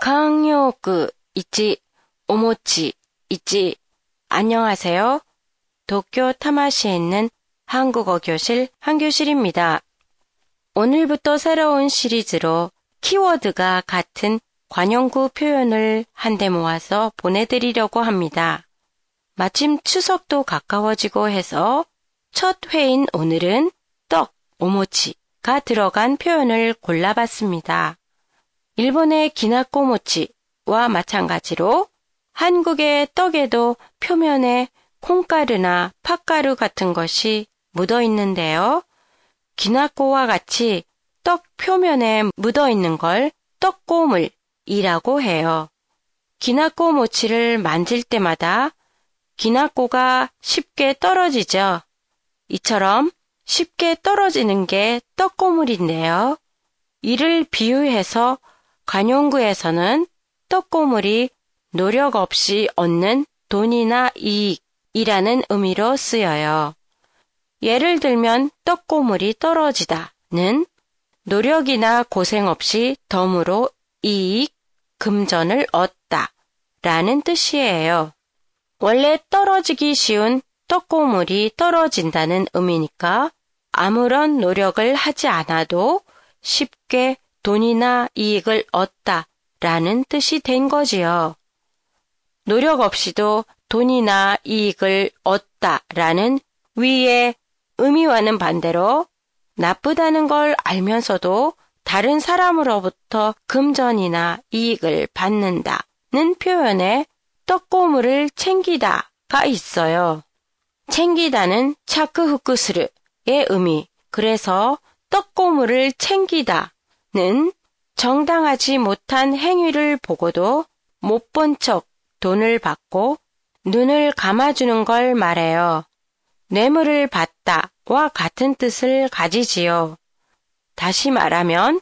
강요그 있지, 오모치 있지. 안녕하세요. 도쿄 타마시에 있는 한국어 교실 한교실입니다. 오늘부터 새로운 시리즈로 키워드가 같은 관용구 표현을 한데 모아서 보내드리려고 합니다. 마침 추석도 가까워지고 해서 첫 회인 오늘은 떡, 오모치가 들어간 표현을 골라봤습니다. 일본의 기나꼬모치와 마찬가지로 한국의 떡에도 표면에 콩가루나 팥가루 같은 것이 묻어 있는데요. 기나꼬와 같이 떡 표면에 묻어 있는 걸 떡고물이라고 해요. 기나꼬 모치를 만질 때마다 기나꼬가 쉽게 떨어지죠. 이처럼 쉽게 떨어지는 게 떡고물인데요. 이를 비유해서 관용구에서는 떡고물이 노력 없이 얻는 돈이나 이익이라는 의미로 쓰여요. 예를 들면 떡고물이 떨어지다는 노력이나 고생 없이 덤으로 이익, 금전을 얻다 라는 뜻이에요. 원래 떨어지기 쉬운 떡고물이 떨어진다는 의미니까 아무런 노력을 하지 않아도 쉽게 돈이나 이익을 얻다 라는 뜻이 된 거지요. 노력 없이도 돈이나 이익을 얻다 라는 위의 의미와는 반대로 나쁘다는 걸 알면서도 다른 사람으로부터 금전이나 이익을 받는다는 표현에 떡고물을 챙기다가 있어요. 챙기다는 차크후쿠스르의 의미. 그래서 떡고물을 챙기다 는 정당하지 못한 행위를 보고도 못 본 척 돈을 받고 눈을 감아주는 걸 말해요. 뇌물을 받다와 같은 뜻을 가지지요. 다시 말하면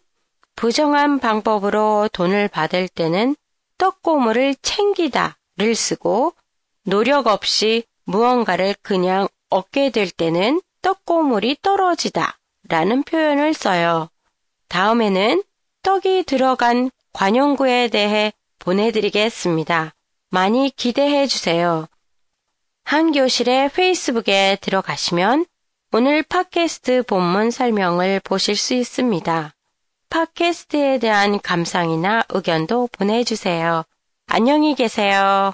부정한 방법으로 돈을 받을 때는 떡고물을 챙기다를 쓰고 노력 없이 무언가를 그냥 얻게 될 때는 떡고물이 떨어지다 라는 표현을 써요. 다음에는 떡이 들어간 관용구에 대해 보내드리겠습니다. 많이 기대해 주세요. 한 교실의 페이스북에 들어가시면 오늘 팟캐스트 본문 설명을 보실 수 있습니다. 팟캐스트에 대한 감상이나 의견도 보내주세요. 안녕히 계세요.